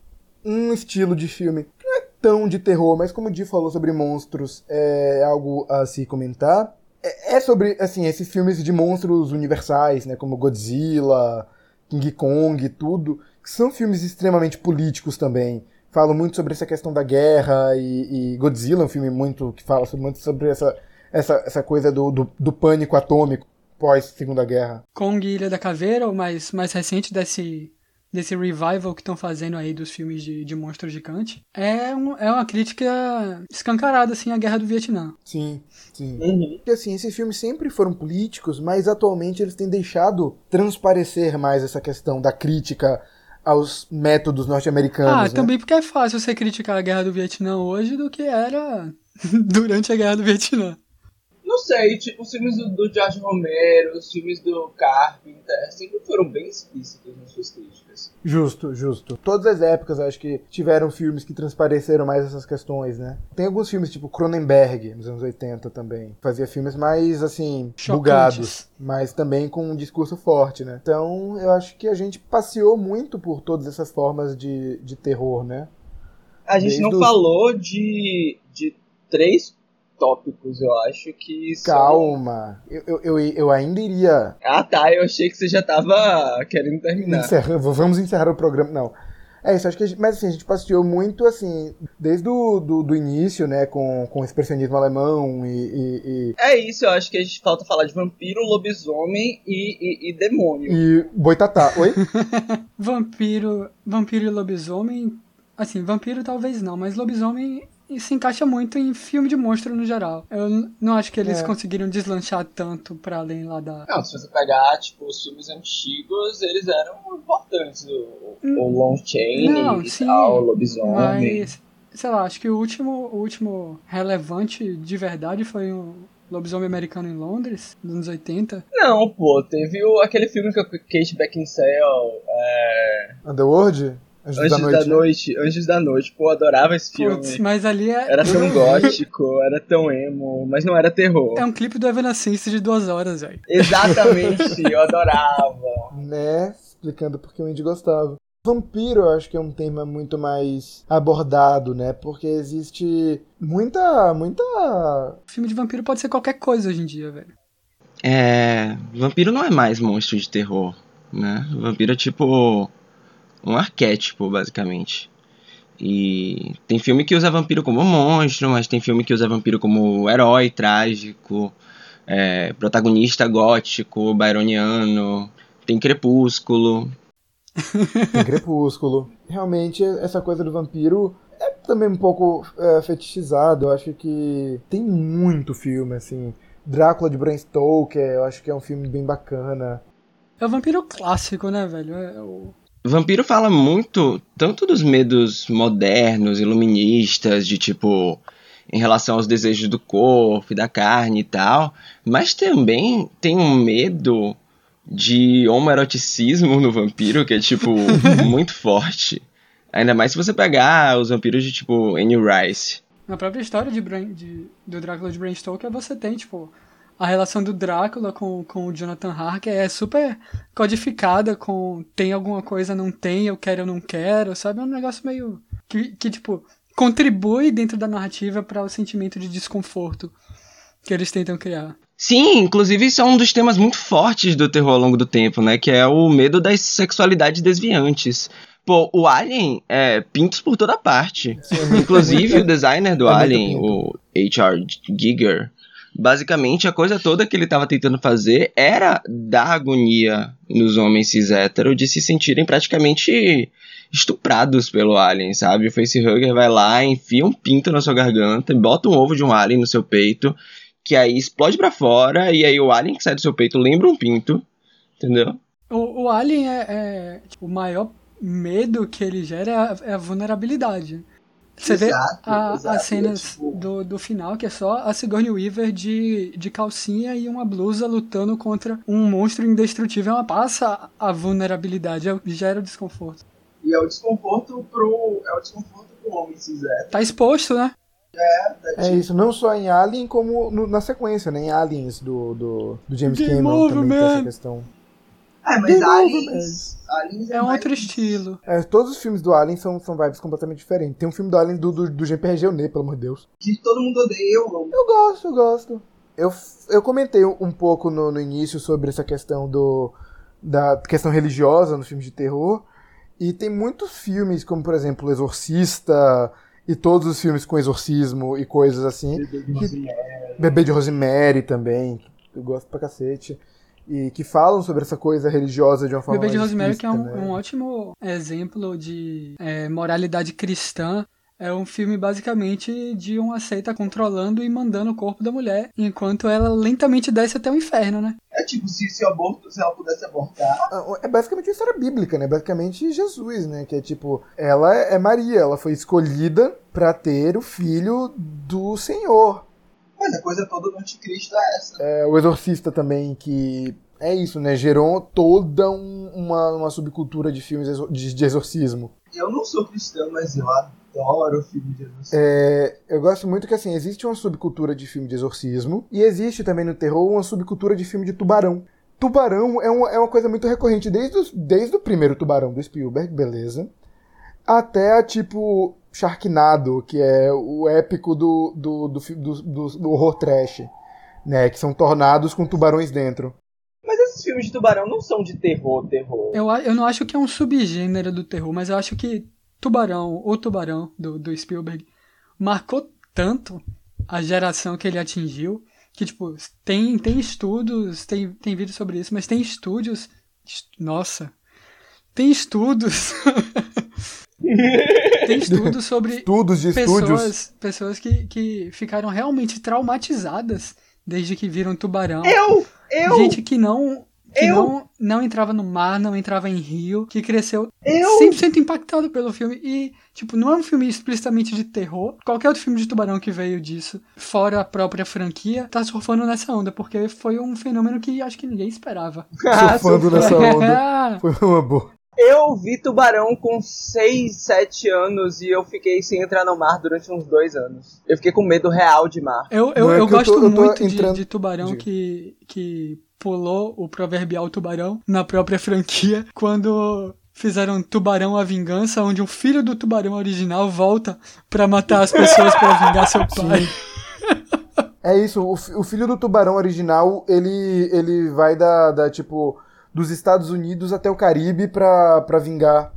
um estilo de filme que não é tão de terror, mas como o Di falou sobre monstros, é algo a se comentar. É, é sobre, assim, esses filmes de monstros universais, né, como Godzilla, King Kong e tudo, que são filmes extremamente políticos também. Falam muito sobre essa questão da guerra e, e Godzilla é um filme muito que fala muito sobre essa, essa, essa coisa do, do, do pânico atômico pós Segunda Guerra. Kong Ilha da Caveira, o mais, mais recente desse desse revival que estão fazendo aí dos filmes de, de monstros gigantes, é, um, é uma crítica escancarada, assim, à guerra do Vietnã. Sim, sim. Uhum. Porque, assim, esses filmes sempre foram políticos, mas atualmente eles têm deixado transparecer mais essa questão da crítica aos métodos norte-americanos. Ah, né? também porque é fácil você criticar a guerra do Vietnã hoje do que era [LAUGHS] durante a guerra do Vietnã. Não sei, tipo, os filmes do, do George Romero, os filmes do Carpenter, sempre foram bem explícitos nas suas críticas. Justo, justo. Todas as épocas acho que tiveram filmes que transpareceram mais essas questões, né? Tem alguns filmes tipo Cronenberg, nos anos 80 também. Fazia filmes mais, assim, Chocantes. bugados, mas também com um discurso forte, né? Então eu acho que a gente passeou muito por todas essas formas de, de terror, né? A gente Desde não os- falou de, de três tópicos, eu acho que são... Calma, eu, eu, eu, eu ainda iria Ah tá, eu achei que você já tava querendo terminar. encerrar, vamos encerrar o programa, não. É isso, acho que a gente, mas assim, a gente passeou muito assim, desde o do, do início, né, com, com o expressionismo alemão e- e- e É isso, eu acho que a gente falta falar de vampiro, lobisomem e, e, e demônio. E Boitatá, oi? [LAUGHS] Vampiro, vampiro e lobisomem, assim, vampiro talvez não, mas lobisomem se encaixa muito em filme de monstro no geral. Eu não acho que eles É. conseguiram deslanchar tanto pra além lá da. Não, se você pegar, tipo, os filmes antigos, eles eram importantes. O, o Long Chain Não, e sim, tal, o lobisomem. Mas, sei lá, acho que o último, o último relevante de verdade foi o Lobisomem Americano em Londres, nos anos 80. Não, pô, teve o, aquele filme com a Kate Beckinsale, é, Underworld? Anjos, Anjos da Noite. da Noite. Anjos da Noite, pô, eu adorava esse filme. Putz, mas ali é. Era tão gótico, era tão emo, mas não era terror. É um clipe do Evanescence de duas horas, velho. Exatamente, eu adorava. Né? Explicando porque o Andy gostava. Vampiro, eu acho que é um tema muito mais abordado, né? Porque existe muita, muita... Filme de vampiro pode ser qualquer coisa hoje em dia, velho. É. Vampiro não é mais monstro de terror, né? Vampiro é tipo. Um arquétipo, basicamente. E tem filme que usa vampiro como monstro, mas tem filme que usa vampiro como herói trágico, é, protagonista gótico, byroniano, tem crepúsculo. Tem crepúsculo. Realmente, essa coisa do vampiro é também um pouco é, fetichizado. Eu acho que tem muito filme, assim. Drácula de Bram Stoker, eu acho que é um filme bem bacana. É o vampiro clássico, né, velho? É o... Vampiro fala muito tanto dos medos modernos, iluministas, de tipo, em relação aos desejos do corpo e da carne e tal, mas também tem um medo de homoeroticismo no vampiro que é, tipo, [LAUGHS] muito forte. Ainda mais se você pegar os vampiros de, tipo, Anne Rice. Na própria história de, de- do Drácula de Bram Stoker, você tem, tipo, a relação do Drácula com, com o Jonathan Harker é super codificada com tem alguma coisa, não tem, eu quero, eu não quero, sabe? É um negócio meio que, que tipo, contribui dentro da narrativa para o sentimento de desconforto que eles tentam criar. Sim, inclusive isso é um dos temas muito fortes do terror ao longo do tempo, né? Que é o medo das sexualidades desviantes. Pô, o Alien é pintos por toda parte. Inclusive o [LAUGHS] designer do É Alien, o H.R. Giger, basicamente a coisa toda que ele estava tentando fazer era dar agonia nos homens cis hétero de se sentirem praticamente estuprados pelo alien, sabe? O facehugger vai lá, enfia um pinto na sua garganta, bota um ovo de um alien no seu peito, que aí explode pra fora e aí o alien que sai do seu peito lembra um pinto, entendeu? O, o Alien é, é, tipo, o maior medo que ele gera é a, é a vulnerabilidade. Você vê Exato, a- exato, as cenas tipo- do, do final, que é só a Sigourney Weaver de, de calcinha e uma blusa lutando contra um monstro indestrutível. Ela passa a vulnerabilidade, é- gera o desconforto. E é o desconforto pro. É o desconforto pro homem cis hétero. Tá exposto, né? É isso, não só em Alien, como no- na sequência, né? Em Aliens do, do, do James Game Cameron over, também tem essa questão. É, mas Aliens. Aliens É um mais- outro estilo. É, todos os filmes do Alien são, são vibes completamente diferentes. Tem um filme do Alien do, do, do GPRG Eunê, pelo amor de Deus. Que todo mundo odeia, eu amo. Eu gosto, eu gosto. Eu, eu comentei um pouco no, no início sobre essa questão do da questão religiosa nos filmes de terror. E tem muitos filmes, como por exemplo O Exorcista e todos os filmes com exorcismo e coisas assim. Bebê de Rosemary também, que eu gosto pra cacete. E que falam sobre essa coisa religiosa de uma forma Bebê de mais Rosemary, que é um, né? um ótimo exemplo de é, moralidade cristã. É um filme basicamente de uma seita controlando e mandando o corpo da mulher, enquanto ela lentamente desce até o inferno, né? É tipo, se, se, aborto, se ela pudesse abortar. Ah, é basicamente uma história bíblica, né? Basicamente Jesus, né? Que é tipo, ela é Maria, ela foi escolhida para ter o filho do Senhor. Mas a coisa toda do anticristo é essa. É, o Exorcista também, que é isso, né? Gerou toda um, uma, uma subcultura de filmes de, de exorcismo. Eu não sou cristão, mas eu adoro filme de exorcismo. É, eu gosto muito que, assim, existe uma subcultura de filme de exorcismo e existe também no terror uma subcultura de filme de tubarão. Tubarão é uma, é uma coisa muito recorrente desde, os, desde o primeiro Tubarão do Spielberg, beleza, até, tipo, Sharknado, que é o épico do, do, do, do, do, do horror trash, né? Que são tornados com tubarões dentro. Mas esses filmes de tubarão não são de terror, terror. Eu, eu não acho que é um subgênero do terror, mas eu acho que Tubarão, o Tubarão do, do Spielberg, marcou tanto a geração que ele atingiu que, tipo, tem, tem estudos, tem, tem vídeos sobre isso, mas tem estúdios. Nossa! Tem estudos. [LAUGHS] [LAUGHS] tem estudos sobre estudos de pessoas, estúdios. pessoas que, que ficaram realmente traumatizadas desde que viram tubarão. Eu! Eu! Gente que não que Eu? não, não entrava no mar, não entrava em rio, que cresceu Eu? 100% impactado pelo filme. E, tipo, não é um filme explicitamente de terror. Qualquer outro filme de tubarão que veio disso, fora a própria franquia, tá surfando nessa onda, porque foi um fenômeno que acho que ninguém esperava. [LAUGHS] Surfando nessa onda. [LAUGHS] Foi uma boa. Eu vi tubarão com 6, 7 anos e eu fiquei sem entrar no mar durante uns 2 anos. Eu fiquei com medo real de mar. eu eu, é eu eu gosto eu tô muito de- entrando- de, tubarão Diga. que, que pulou o proverbial tubarão na própria [LAUGHS] franquia quando fizeram Tubarão a Vingança, onde o filho do tubarão original volta pra matar as pessoas pra vingar seu pai. É isso, o, o filho do tubarão original, ele, ele vai da, da, tipo, dos Estados Unidos até o Caribe pra vingar.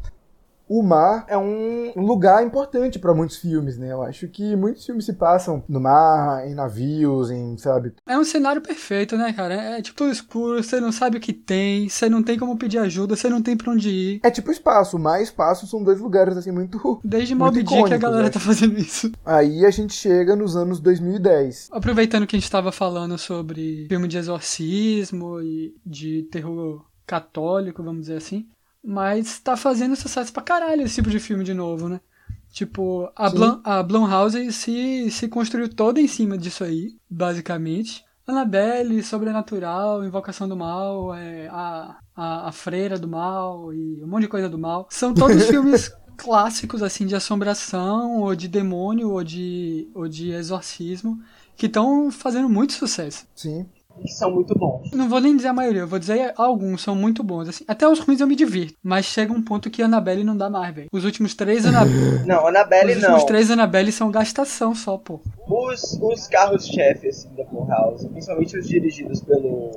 O mar é um lugar importante pra muitos filmes, né? Eu acho que muitos filmes se passam no mar, em navios, em, sabe? É um cenário perfeito, né, cara? É tipo tudo escuro, você não sabe o que tem, você não tem como pedir ajuda, você não tem pra onde ir. É tipo espaço, mar e espaço são dois lugares, assim, muito... Desde Muito Mob Dick a icônicos, galera né? tá fazendo isso. Aí a gente chega nos anos 2010. Aproveitando que a gente tava falando sobre filme de exorcismo e de terror católico, vamos dizer assim, mas tá fazendo sucesso pra caralho esse tipo de filme de novo, né? Tipo, a. Blum, a Blumhouse se, se construiu toda em cima disso aí, basicamente. Annabelle, Sobrenatural, Invocação do Mal, é, a, a, a Freira do Mal e um monte de coisa do mal. São todos [LAUGHS] filmes clássicos, assim, de assombração, ou de demônio, ou de, ou de exorcismo, que estão fazendo muito sucesso. Sim. Que são muito bons. Não vou nem dizer a maioria, eu vou dizer alguns são muito bons. Assim. Até os ruins eu me divirto. Mas chega um ponto que Annabelle não dá mais, velho. Os últimos três Annabelle. [LAUGHS] Não, Annabelle os não. últimos três Annabelle são gastação só, pô. Os, os carros-chefe, assim, da Blumhouse, principalmente os dirigidos pelo...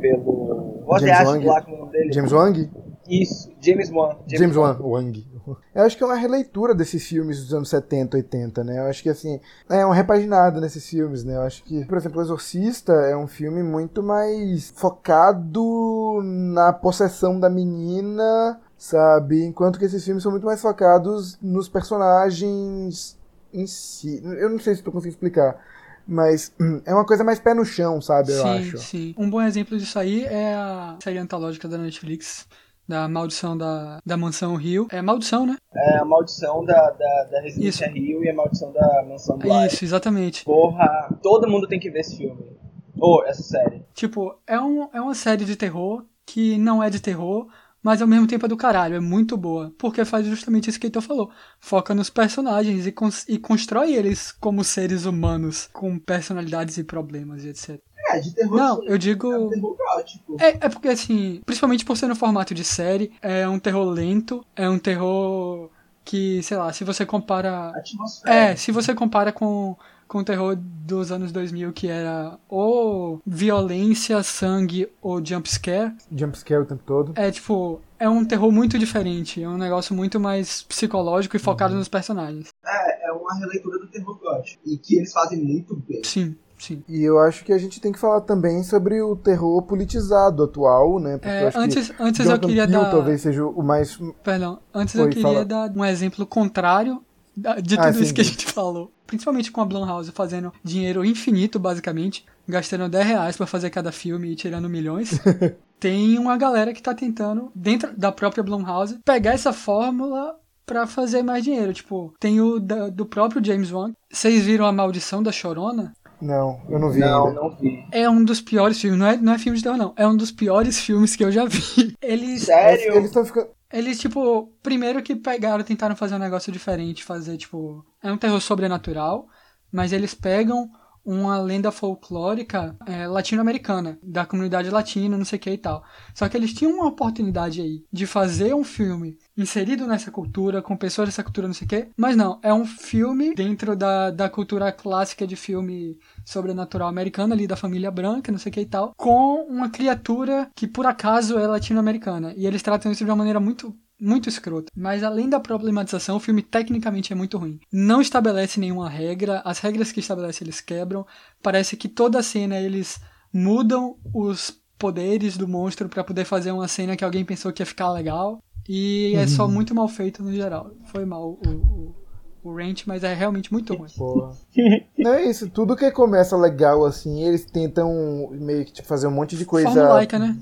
pelo... James dele. James Wang? Isso, James Wan. James Wan, Wang. Eu acho que é uma releitura desses filmes dos anos 70, 80, né? Eu acho que, assim, é uma repaginada nesses filmes, né? Eu acho que, por exemplo, O Exorcista é um filme muito mais focado na possessão da menina, sabe? Enquanto que esses filmes são muito mais focados nos personagens em si. Eu não sei se tô conseguindo explicar. Mas hum, [CLEARS THROAT] é uma coisa mais pé no chão, sabe? Eu sim, acho. sim. Um bom exemplo disso aí é a série antológica da Netflix. Da Maldição da, da Mansão Rio. É Maldição, né? É a maldição da, da, da Residência Rio e a maldição da Mansão Bly. Isso, exatamente. Porra, todo mundo tem que ver esse filme. Ou essa série. Tipo, é, um, é uma série de terror que não é de terror, mas ao mesmo tempo é do caralho, é muito boa. Porque faz justamente isso que o Heitor falou. Foca nos personagens e, cons e constrói eles como seres humanos, com personalidades e problemas e etc. É, de terror. Não, sim. eu digo. É um terror gótico. É, é porque, assim, principalmente por ser no formato de série, é um terror lento, é um terror que, sei lá, se você compara. Atmosfera. É, se você compara com, com o terror dos anos 2000, que era ou violência, sangue ou jumpscare, Jumpscare o tempo todo. é tipo. É um terror muito diferente, é um negócio muito mais psicológico e focado nos personagens. É, é uma releitura do terror gótico. E que eles fazem muito bem. Sim, sim. E eu acho que a gente tem que falar também sobre o terror politizado atual, né? Porque eu É, acho que antes antes eu queria Peele dar. talvez seja o mais. Perdão, antes Oi, eu queria fala. dar um exemplo contrário de Ah, tudo isso sim. que a gente falou. Principalmente com a Blumhouse fazendo dinheiro infinito, basicamente, gastando 10 reais pra fazer cada filme e tirando milhões. [LAUGHS] Tem uma galera que tá tentando, dentro da própria Blumhouse, pegar essa fórmula pra fazer mais dinheiro. Tipo, tem o da- do próprio James Wan. Vocês viram A Maldição da Chorona? Não, eu não vi Não, ainda. não vi. É um dos piores filmes, não é, não é filme de terror, não. É um dos piores filmes que eu já vi. [LAUGHS] Eles, Sério? Eles estão ficando. eles, tipo, primeiro que pegaram, tentaram fazer um negócio diferente, fazer, tipo, é um terror sobrenatural, mas eles pegam uma lenda folclórica é, latino-americana, da comunidade latina, não sei o que e tal. Só que eles tinham uma oportunidade aí de fazer um filme inserido nessa cultura, com pessoas dessa cultura, não sei o que, mas não, é um filme dentro da, da cultura clássica de filme sobrenatural americana, ali da família branca, não sei o que e tal, com uma criatura que por acaso é latino-americana. E eles tratam isso de uma maneira muito muito escrota. Mas além da problematização, o filme tecnicamente é muito ruim. Não estabelece nenhuma regra, as regras que estabelece eles quebram. Parece que toda cena eles mudam os poderes do monstro pra poder fazer uma cena que alguém pensou que ia ficar legal. E é só muito mal feito no geral. Foi mal o, o, o Ranch, mas é realmente muito ruim. Porra. [LAUGHS] Não é isso, tudo que começa legal assim, eles tentam meio que tipo, fazer um monte de coisa. Formulaica, né?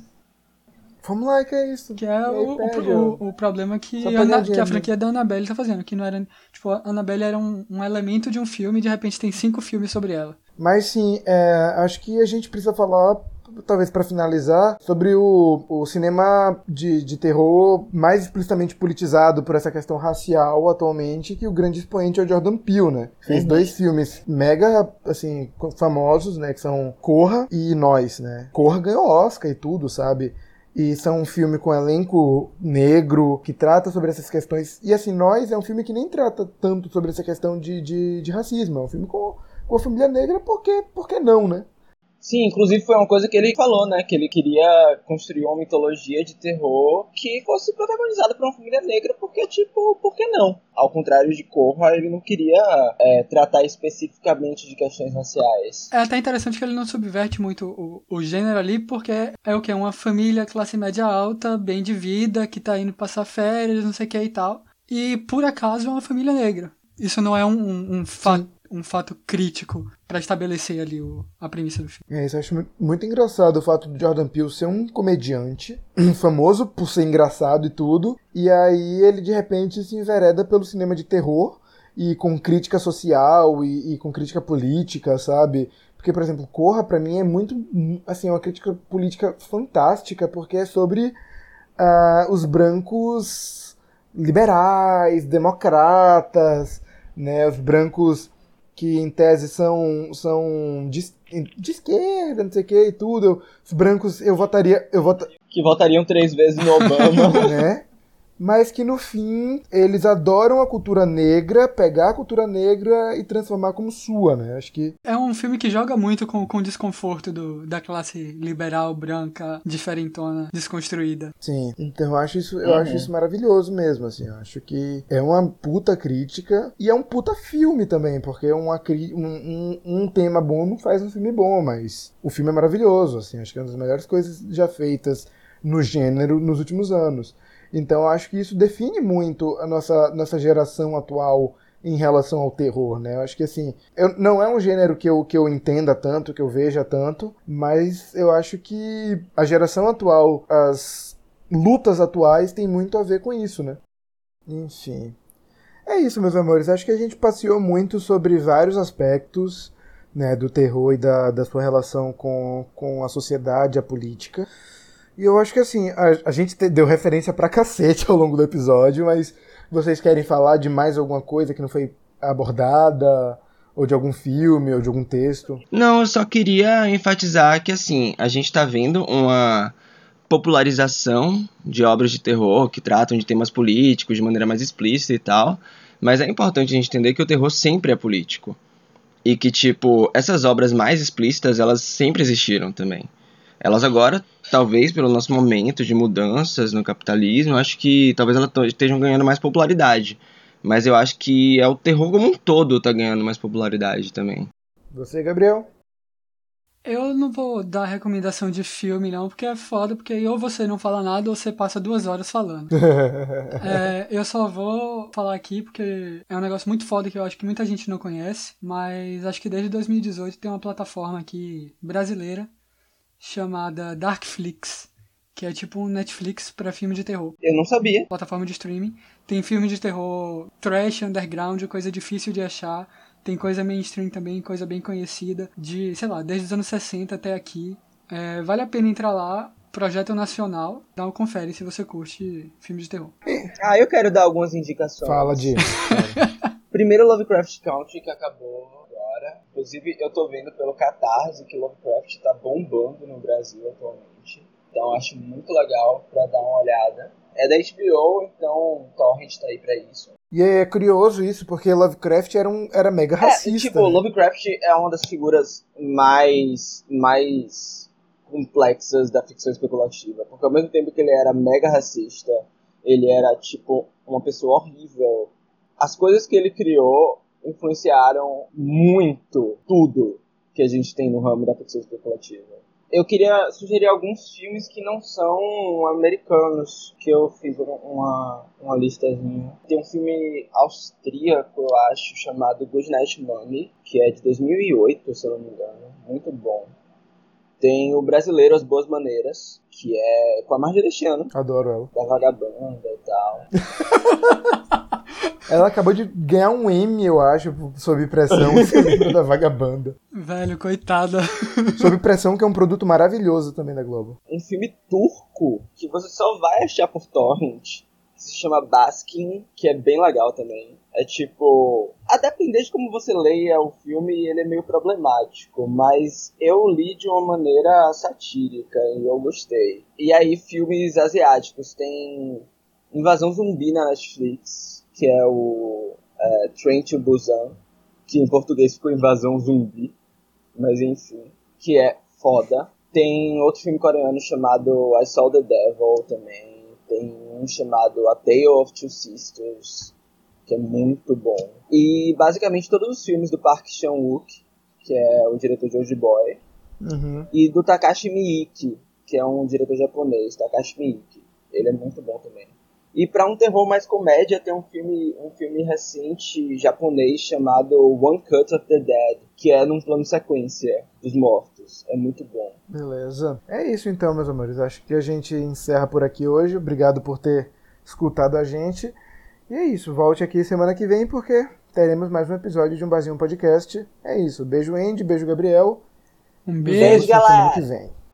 Formulaica é isso. Que é o, o, o, problema que, Ana- que a franquia da Annabelle tá fazendo. Que não era. Tipo, a Annabelle era um, um elemento de um filme e de repente tem cinco filmes sobre ela. Mas sim, é, acho que a gente precisa falar, talvez pra finalizar, sobre o, o cinema de, de terror mais explicitamente politizado por essa questão racial atualmente, que o grande expoente é o Jordan Peele, né? Fez Uhum. dois filmes mega, assim, famosos, né? Que são Corra e Nós, né? Corra ganhou Oscar e tudo, sabe? E são um filme com elenco negro, que trata sobre essas questões. E assim, Nós é um filme que nem trata tanto sobre essa questão de, de, de racismo. É um filme com, com a família negra, porque, porque não, né? Sim, inclusive foi uma coisa que ele falou, né? Que ele queria construir uma mitologia de terror que fosse protagonizada por uma família negra, porque, tipo, por que não? Ao contrário de Corra, ele não queria é, tratar especificamente de questões raciais. É até interessante que ele não subverte muito o, o gênero ali, porque é o que? Uma família classe média alta, bem de vida, que tá indo passar férias, não sei o que e tal. E por acaso é uma família negra. Isso não é um, um, um fato. Um fato crítico pra estabelecer ali o, a premissa do filme. É, isso eu acho mu- muito engraçado o fato do Jordan Peele ser um comediante, [CLEARS THROAT] famoso por ser engraçado e tudo, e aí ele de repente se envereda pelo cinema de terror e com crítica social e, e com crítica política, sabe? Porque, por exemplo, Corra pra mim é muito, assim, uma crítica política fantástica, porque é sobre ah, os brancos liberais, democratas, né, os brancos que em tese são, são de, de esquerda, não sei o que e tudo. Os brancos eu votaria, eu vota, Que votariam três vezes no Obama. [LAUGHS] né? Mas que no fim eles adoram a cultura negra, pegar a cultura negra e transformar como sua, né? Acho que É um filme que joga muito com, com o desconforto do, da classe liberal, branca, diferentona, desconstruída. sim. Então eu acho isso, eu Uhum. acho isso maravilhoso mesmo, assim. Eu acho que é uma puta crítica e é um puta filme também, porque uma, cri- um, um, um tema bom não faz um filme bom, mas o filme é maravilhoso, assim. Acho que é uma das melhores coisas já feitas no gênero nos últimos anos. Então eu acho que isso define muito a nossa, nossa geração atual em relação ao terror, né? Eu acho que assim, eu, não é um gênero que eu, que eu entenda tanto, que eu veja tanto, mas eu acho que a geração atual, as lutas atuais têm muito a ver com isso, né? Enfim. É isso, meus amores. Acho que a gente passeou muito sobre vários aspectos né, do terror e da, da sua relação com, com a sociedade, a política. E eu acho que assim, a, a gente te- deu referência pra cacete [LAUGHS] ao longo do episódio, mas vocês querem falar de mais alguma coisa que não foi abordada? Ou de algum filme, ou de algum texto? Não, eu só queria enfatizar que assim, a gente tá vendo uma popularização de obras de terror que tratam de temas políticos de maneira mais explícita e tal, mas é importante a gente entender que o terror sempre é político. E que, tipo, essas obras mais explícitas, elas sempre existiram também. Elas agora, talvez pelo nosso momento de mudanças no capitalismo, eu acho que talvez elas estejam ganhando mais popularidade. Mas eu acho que é o terror como um todo tá ganhando mais popularidade também. Você, Gabriel? Eu não vou dar recomendação de filme, não, porque é foda, porque aí ou você não fala nada ou você passa duas horas falando. [LAUGHS] é, eu só vou falar aqui porque é um negócio muito foda que eu acho que muita gente não conhece, mas acho que desde 2018 tem uma plataforma aqui brasileira chamada Darkflix, que é tipo um Netflix para filme de terror. Eu não sabia. Plataforma de streaming. Tem filme de terror trash, underground, coisa difícil de achar tem coisa mainstream também, coisa bem conhecida, de, sei lá, desde os anos 60 até aqui. É, vale a pena entrar lá, projeto nacional, dá uma confere se você curte filmes de terror. Ah, eu quero dar algumas indicações. Fala, de. [LAUGHS] Primeiro Lovecraft Country, que acabou. Inclusive, eu tô vendo pelo Catarse que Lovecraft tá bombando no Brasil atualmente. Então, acho muito legal pra dar uma olhada. É da HBO, então o Torrent tá aí pra isso. E é curioso isso, porque Lovecraft era, um, era mega racista. É, tipo, né? Lovecraft é uma das figuras mais, mais complexas da ficção especulativa. Porque ao mesmo tempo que ele era mega racista, ele era, tipo, uma pessoa horrível. As coisas que ele criou influenciaram muito tudo que a gente tem no ramo da ficção especulativa eu queria sugerir alguns filmes que não são americanos, que eu fiz uma, uma listazinha. Tem um filme austríaco, eu acho, chamado Good Night Mommy, que é de 2008, se eu não me engano. Muito bom. Tem o brasileiro As Boas Maneiras, que é com a Marjorie. Adoro ela. Da Vagabanda e tal. [LAUGHS] Ela acabou de ganhar um M, eu acho, sob pressão. [LAUGHS] Da vagabanda? Velho, coitada. Sob pressão, que é um produto maravilhoso também da Globo. Um filme turco que você só vai achar por torrent. Que se chama Baskin, que é bem legal também. É tipo. A depender de como você leia o filme, ele é meio problemático, mas eu li de uma maneira satírica e eu gostei. E aí, filmes asiáticos. Tem Invasão Zumbi na Netflix, que é o é, Train to Busan, que em português ficou Invasão Zumbi, mas enfim, que é foda. Tem outro filme coreano chamado I Saw the Devil também. Tem um chamado A Tale of Two Sisters, que é muito bom. E basicamente todos os filmes do Park Chan-wook, que é o diretor de Old Boy, uhum. e do Takashi Miike, que é um diretor japonês, Takashi Miike. Ele é muito bom também. E para um terror mais comédia, tem um filme, um filme recente japonês chamado One Cut of the Dead, que é num plano sequência dos mortos. É muito bom. Beleza. É isso então, meus amores. Acho que a gente encerra por aqui hoje. Obrigado por ter escutado a gente. E é isso. Volte aqui semana que vem porque teremos mais um episódio de um Barzinho Podcast. É isso. Beijo, Andy. Beijo, Gabriel. Um beijo, galera. Semana que vem.